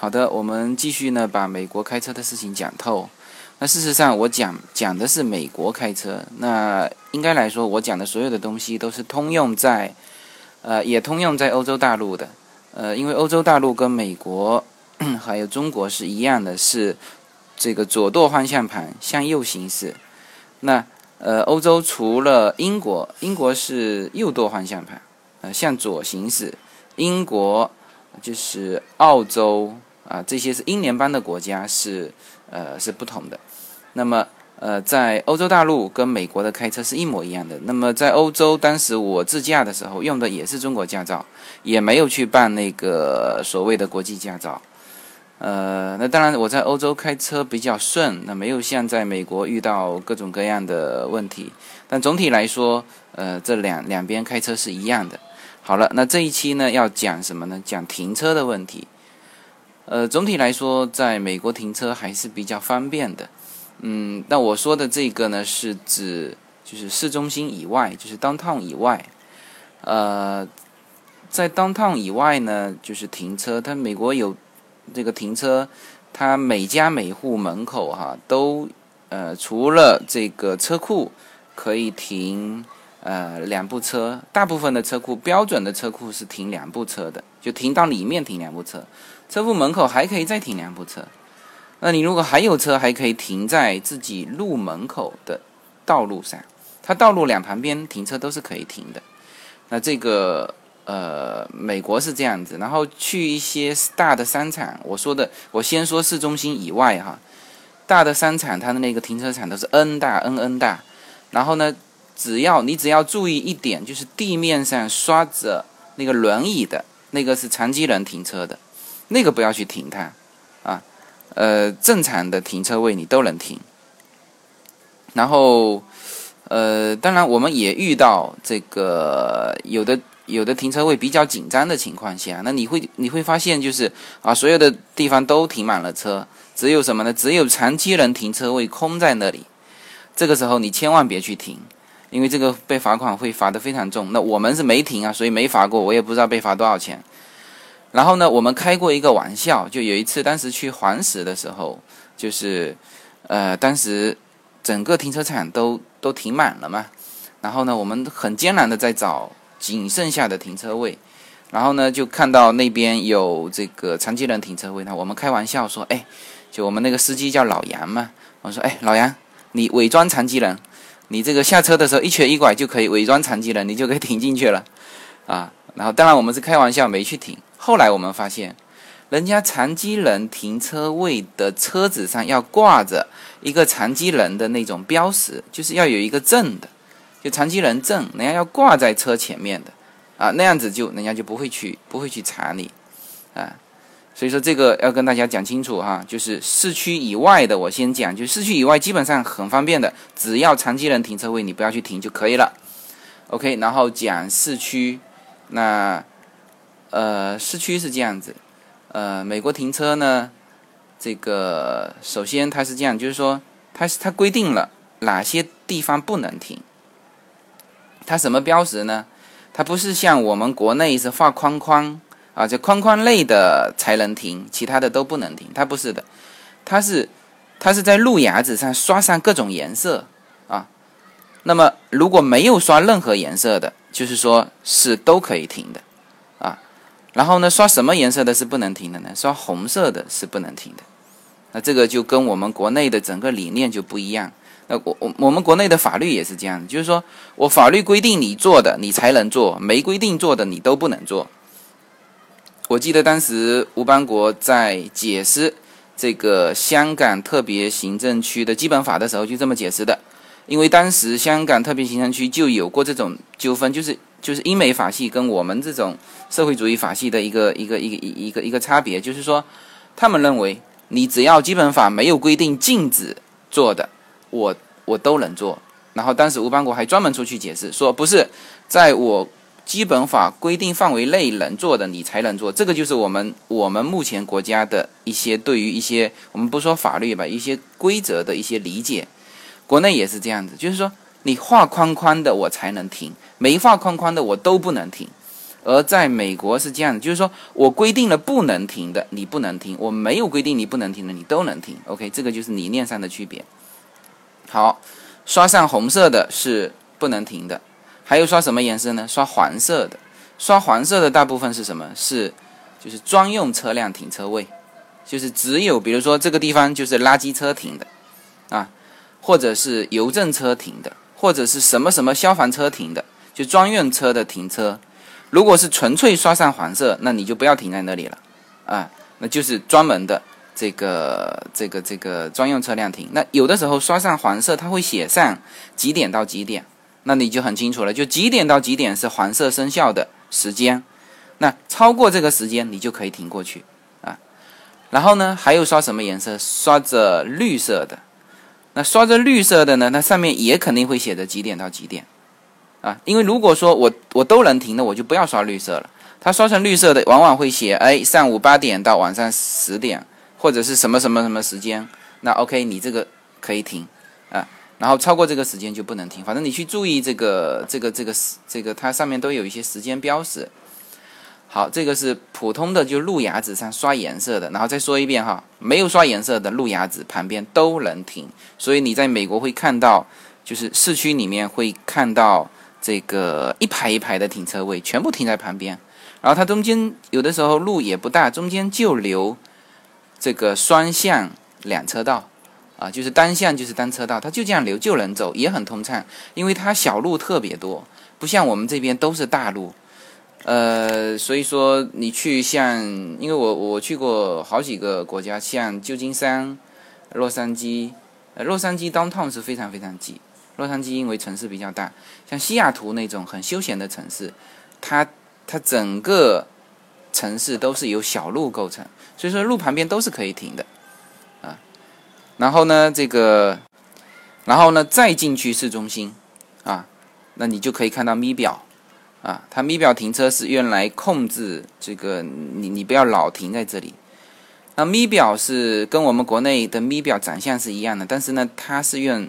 好的，我们继续呢，把美国开车的事情讲透。那事实上，我讲讲的是美国开车。那应该来说，我讲的所有的东西都是通用在，呃，也通用在欧洲大陆的。呃，因为欧洲大陆跟美国 还有中国是一样的，是这个左舵方向盘向右行驶。那呃，欧洲除了英国，英国是右舵方向盘，呃，向左行驶。英国就是澳洲。啊，这些是英联邦的国家是，呃，是不同的。那么，呃，在欧洲大陆跟美国的开车是一模一样的。那么，在欧洲，当时我自驾的时候用的也是中国驾照，也没有去办那个所谓的国际驾照。呃，那当然我在欧洲开车比较顺，那没有像在美国遇到各种各样的问题。但总体来说，呃，这两两边开车是一样的。好了，那这一期呢要讲什么呢？讲停车的问题。呃，总体来说，在美国停车还是比较方便的。嗯，那我说的这个呢，是指就是市中心以外，就是 downtown 以外。呃，在 downtown 以外呢，就是停车，它美国有这个停车，它每家每户门口哈都呃，除了这个车库可以停呃两部车，大部分的车库标准的车库是停两部车的，就停到里面停两部车。车库门口还可以再停两部车，那你如果还有车，还可以停在自己路门口的道路上。它道路两旁边停车都是可以停的。那这个呃，美国是这样子。然后去一些大的商场，我说的，我先说市中心以外哈，大的商场它的那个停车场都是 N 大 N N 大。然后呢，只要你只要注意一点，就是地面上刷着那个轮椅的那个是残疾人停车的。那个不要去停它，啊，呃，正常的停车位你都能停。然后，呃，当然我们也遇到这个有的有的停车位比较紧张的情况下，那你会你会发现就是啊，所有的地方都停满了车，只有什么呢？只有长期人停车位空在那里。这个时候你千万别去停，因为这个被罚款会罚的非常重。那我们是没停啊，所以没罚过，我也不知道被罚多少钱。然后呢，我们开过一个玩笑，就有一次，当时去黄石的时候，就是，呃，当时整个停车场都都停满了嘛。然后呢，我们很艰难的在找仅剩下的停车位。然后呢，就看到那边有这个残疾人停车位。那我们开玩笑说，哎，就我们那个司机叫老杨嘛。我说，哎，老杨，你伪装残疾人，你这个下车的时候一瘸一拐就可以伪装残疾人，你就可以停进去了，啊。然后当然我们是开玩笑，没去停。后来我们发现，人家残疾人停车位的车子上要挂着一个残疾人的那种标识，就是要有一个证的，就残疾人证，人家要挂在车前面的，啊，那样子就人家就不会去不会去查你，啊，所以说这个要跟大家讲清楚哈，就是市区以外的我先讲，就市区以外基本上很方便的，只要残疾人停车位你不要去停就可以了，OK，然后讲市区，那。呃，市区是这样子，呃，美国停车呢，这个首先它是这样，就是说，它是它规定了哪些地方不能停，它什么标识呢？它不是像我们国内是画框框啊，这框框内的才能停，其他的都不能停，它不是的，它是它是在路牙子上刷上各种颜色啊，那么如果没有刷任何颜色的，就是说是都可以停的。然后呢，刷什么颜色的是不能停的呢？刷红色的是不能停的。那这个就跟我们国内的整个理念就不一样。那我我我们国内的法律也是这样，就是说我法律规定你做的你才能做，没规定做的你都不能做。我记得当时吴邦国在解释这个香港特别行政区的基本法的时候就这么解释的，因为当时香港特别行政区就有过这种纠纷，就是。就是英美法系跟我们这种社会主义法系的一个一个一个一一个一个差别，就是说，他们认为你只要基本法没有规定禁止做的，我我都能做。然后当时吴邦国还专门出去解释说，不是在我基本法规定范围内能做的，你才能做。这个就是我们我们目前国家的一些对于一些我们不说法律吧，一些规则的一些理解。国内也是这样子，就是说。你画框框的我才能停，没画框框的我都不能停，而在美国是这样的，就是说我规定了不能停的，你不能停；我没有规定你不能停的，你都能停。OK，这个就是理念上的区别。好，刷上红色的是不能停的，还有刷什么颜色呢？刷黄色的，刷黄色的大部分是什么？是就是专用车辆停车位，就是只有比如说这个地方就是垃圾车停的啊，或者是邮政车停的，或者是什么什么消防车停的，就专用车的停车。如果是纯粹刷上黄色，那你就不要停在那里了，啊，那就是专门的这个这个这个专用车辆停。那有的时候刷上黄色，它会写上几点到几点，那你就很清楚了，就几点到几点是黄色生效的时间，那超过这个时间你就可以停过去啊。然后呢，还有刷什么颜色？刷着绿色的，那刷着绿色的呢，那上面也肯定会写着几点到几点。啊，因为如果说我我都能停的，我就不要刷绿色了。它刷成绿色的，往往会写哎上午八点到晚上十点，或者是什么什么什么时间。那 OK，你这个可以停啊，然后超过这个时间就不能停。反正你去注意这个这个这个这个，它上面都有一些时间标识。好，这个是普通的就路牙子上刷颜色的，然后再说一遍哈，没有刷颜色的路牙子旁边都能停。所以你在美国会看到，就是市区里面会看到。这个一排一排的停车位全部停在旁边，然后它中间有的时候路也不大，中间就留这个双向两车道，啊，就是单向就是单车道，它就这样留就能走，也很通畅，因为它小路特别多，不像我们这边都是大路，呃，所以说你去像，因为我我去过好几个国家，像旧金山、洛杉矶，呃，洛杉矶 downtown 是非常非常挤。洛杉矶因为城市比较大，像西雅图那种很休闲的城市，它它整个城市都是由小路构成，所以说路旁边都是可以停的，啊，然后呢这个，然后呢再进去市中心，啊，那你就可以看到咪表，啊，它咪表停车是用来控制这个你你不要老停在这里，那咪表是跟我们国内的咪表长相是一样的，但是呢它是用。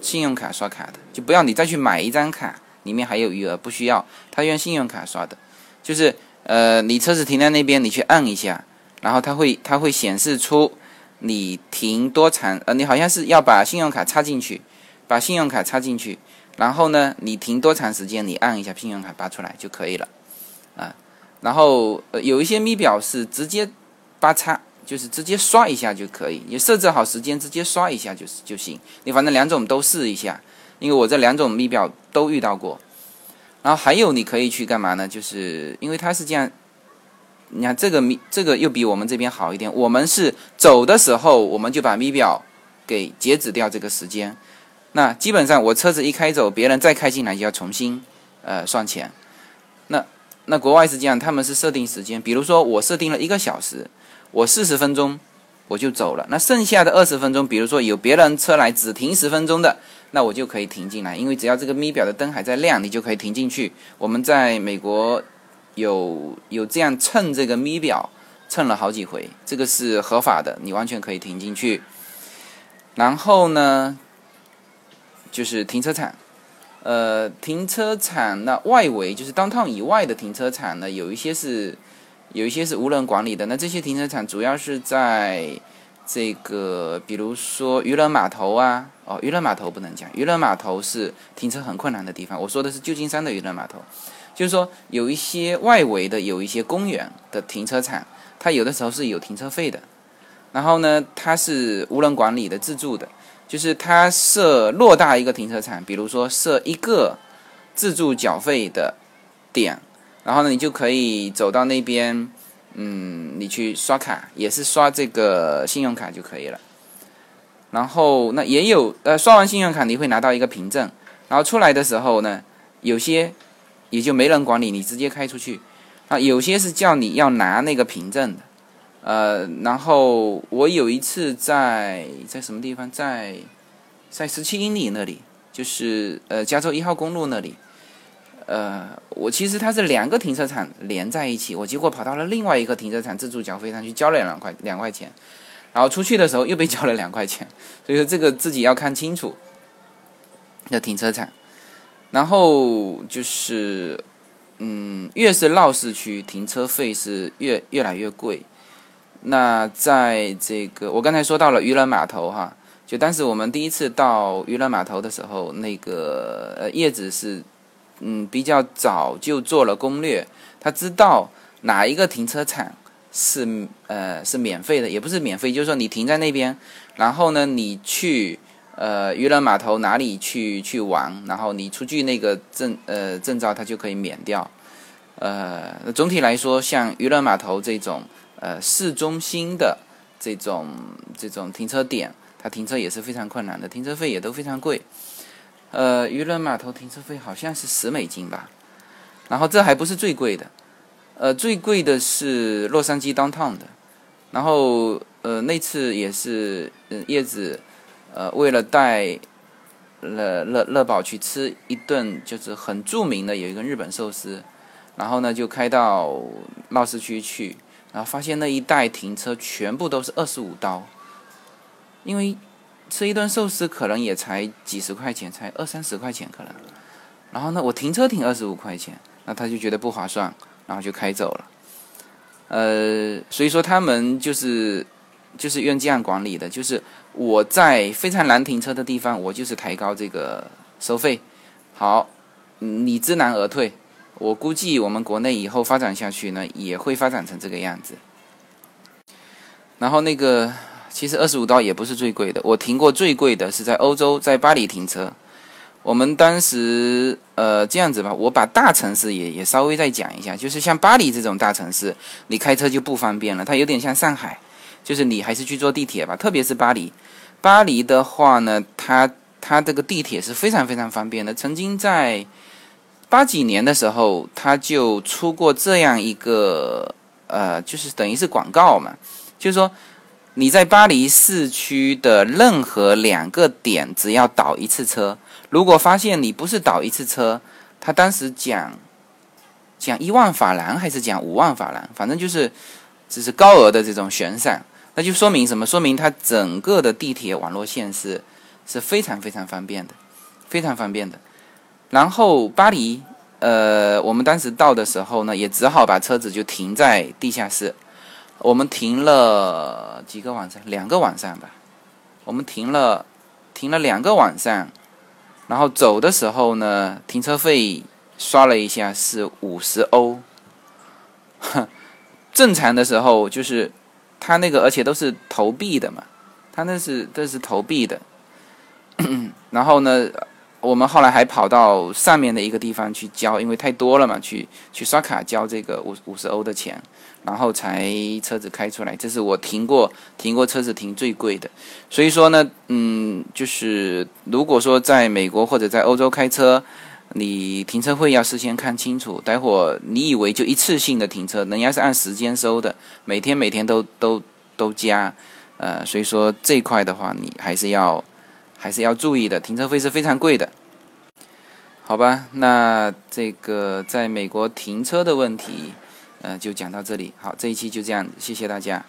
信用卡刷卡的就不要你再去买一张卡，里面还有余额，不需要。他用信用卡刷的，就是呃，你车子停在那边，你去按一下，然后它会它会显示出你停多长，呃，你好像是要把信用卡插进去，把信用卡插进去，然后呢，你停多长时间，你按一下信用卡拔出来就可以了，啊，然后呃，有一些咪表是直接拔插。就是直接刷一下就可以，你设置好时间，直接刷一下就是就行。你反正两种都试一下，因为我这两种密表都遇到过。然后还有你可以去干嘛呢？就是因为它是这样，你看这个密这个又比我们这边好一点。我们是走的时候我们就把密表给截止掉这个时间。那基本上我车子一开走，别人再开进来就要重新呃算钱。那那国外是这样，他们是设定时间，比如说我设定了一个小时。我四十分钟我就走了，那剩下的二十分钟，比如说有别人车来只停十分钟的，那我就可以停进来，因为只要这个咪表的灯还在亮，你就可以停进去。我们在美国有有这样蹭这个咪表，蹭了好几回，这个是合法的，你完全可以停进去。然后呢，就是停车场，呃，停车场那外围就是当趟以外的停车场呢，有一些是。有一些是无人管理的，那这些停车场主要是在这个，比如说渔人码头啊，哦，渔人码头不能讲，渔人码头是停车很困难的地方。我说的是旧金山的渔人码头，就是说有一些外围的有一些公园的停车场，它有的时候是有停车费的，然后呢，它是无人管理的自助的，就是它设偌大一个停车场，比如说设一个自助缴费的点。然后呢，你就可以走到那边，嗯，你去刷卡，也是刷这个信用卡就可以了。然后那也有，呃，刷完信用卡你会拿到一个凭证，然后出来的时候呢，有些也就没人管理，你直接开出去。啊，有些是叫你要拿那个凭证的，呃，然后我有一次在在什么地方，在在十七英里那里，就是呃加州一号公路那里。呃，我其实它是两个停车场连在一起，我结果跑到了另外一个停车场自助缴费上去交了两块两块钱，然后出去的时候又被交了两块钱，所以说这个自己要看清楚。的停车场，然后就是嗯，越是闹市区，停车费是越越来越贵。那在这个，我刚才说到了渔人码头哈，就当时我们第一次到渔人码头的时候，那个呃叶子是嗯比较早就做了攻略，他知道哪一个停车场是呃是免费的，也不是免费，就是说你停在那边，然后呢你去呃渔人码头哪里去去玩，然后你出具那个证呃证照，它就可以免掉。呃，总体来说，像渔人码头这种。呃，市中心的这种这种停车点，它停车也是非常困难的，停车费也都非常贵。呃，渔人码头停车费好像是十美金吧，然后这还不是最贵的，呃，最贵的是洛杉矶 downtown 的。然后呃，那次也是呃叶子呃为了带乐乐乐宝去吃一顿就是很著名的有一个日本寿司，然后呢就开到闹市区去。然后发现那一带停车全部都是二十五刀，因为吃一顿寿司可能也才几十块钱，才二三十块钱可能。然后呢，我停车停二十五块钱，那他就觉得不划算，然后就开走了。呃，所以说他们就是就是用这样管理的，就是我在非常难停车的地方，我就是抬高这个收费，好，你知难而退。我估计我们国内以后发展下去呢，也会发展成这个样子。然后那个，其实二十五刀也不是最贵的。我停过最贵的是在欧洲，在巴黎停车。我们当时呃这样子吧，我把大城市也也稍微再讲一下，就是像巴黎这种大城市，你开车就不方便了。它有点像上海，就是你还是去坐地铁吧。特别是巴黎，巴黎的话呢，它它这个地铁是非常非常方便的。曾经在八几年的时候，他就出过这样一个，呃，就是等于是广告嘛，就是说你在巴黎市区的任何两个点，只要倒一次车，如果发现你不是倒一次车，他当时讲讲一万法郎还是讲五万法郎，反正就是只是高额的这种悬赏，那就说明什么？说明它整个的地铁网络线是是非常非常方便的，非常方便的。然后巴黎，呃，我们当时到的时候呢，也只好把车子就停在地下室。我们停了几个晚上，两个晚上吧。我们停了，停了两个晚上。然后走的时候呢，停车费刷了一下是五十欧。正常的时候就是，他那个而且都是投币的嘛，他那是这是投币的。然后呢？我们后来还跑到上面的一个地方去交，因为太多了嘛，去去刷卡交这个五五十欧的钱，然后才车子开出来。这是我停过停过车子停最贵的。所以说呢，嗯，就是如果说在美国或者在欧洲开车，你停车费要事先看清楚。待会你以为就一次性的停车，人家是按时间收的，每天每天都都都加。呃，所以说这块的话，你还是要。还是要注意的，停车费是非常贵的，好吧？那这个在美国停车的问题，呃，就讲到这里。好，这一期就这样，谢谢大家。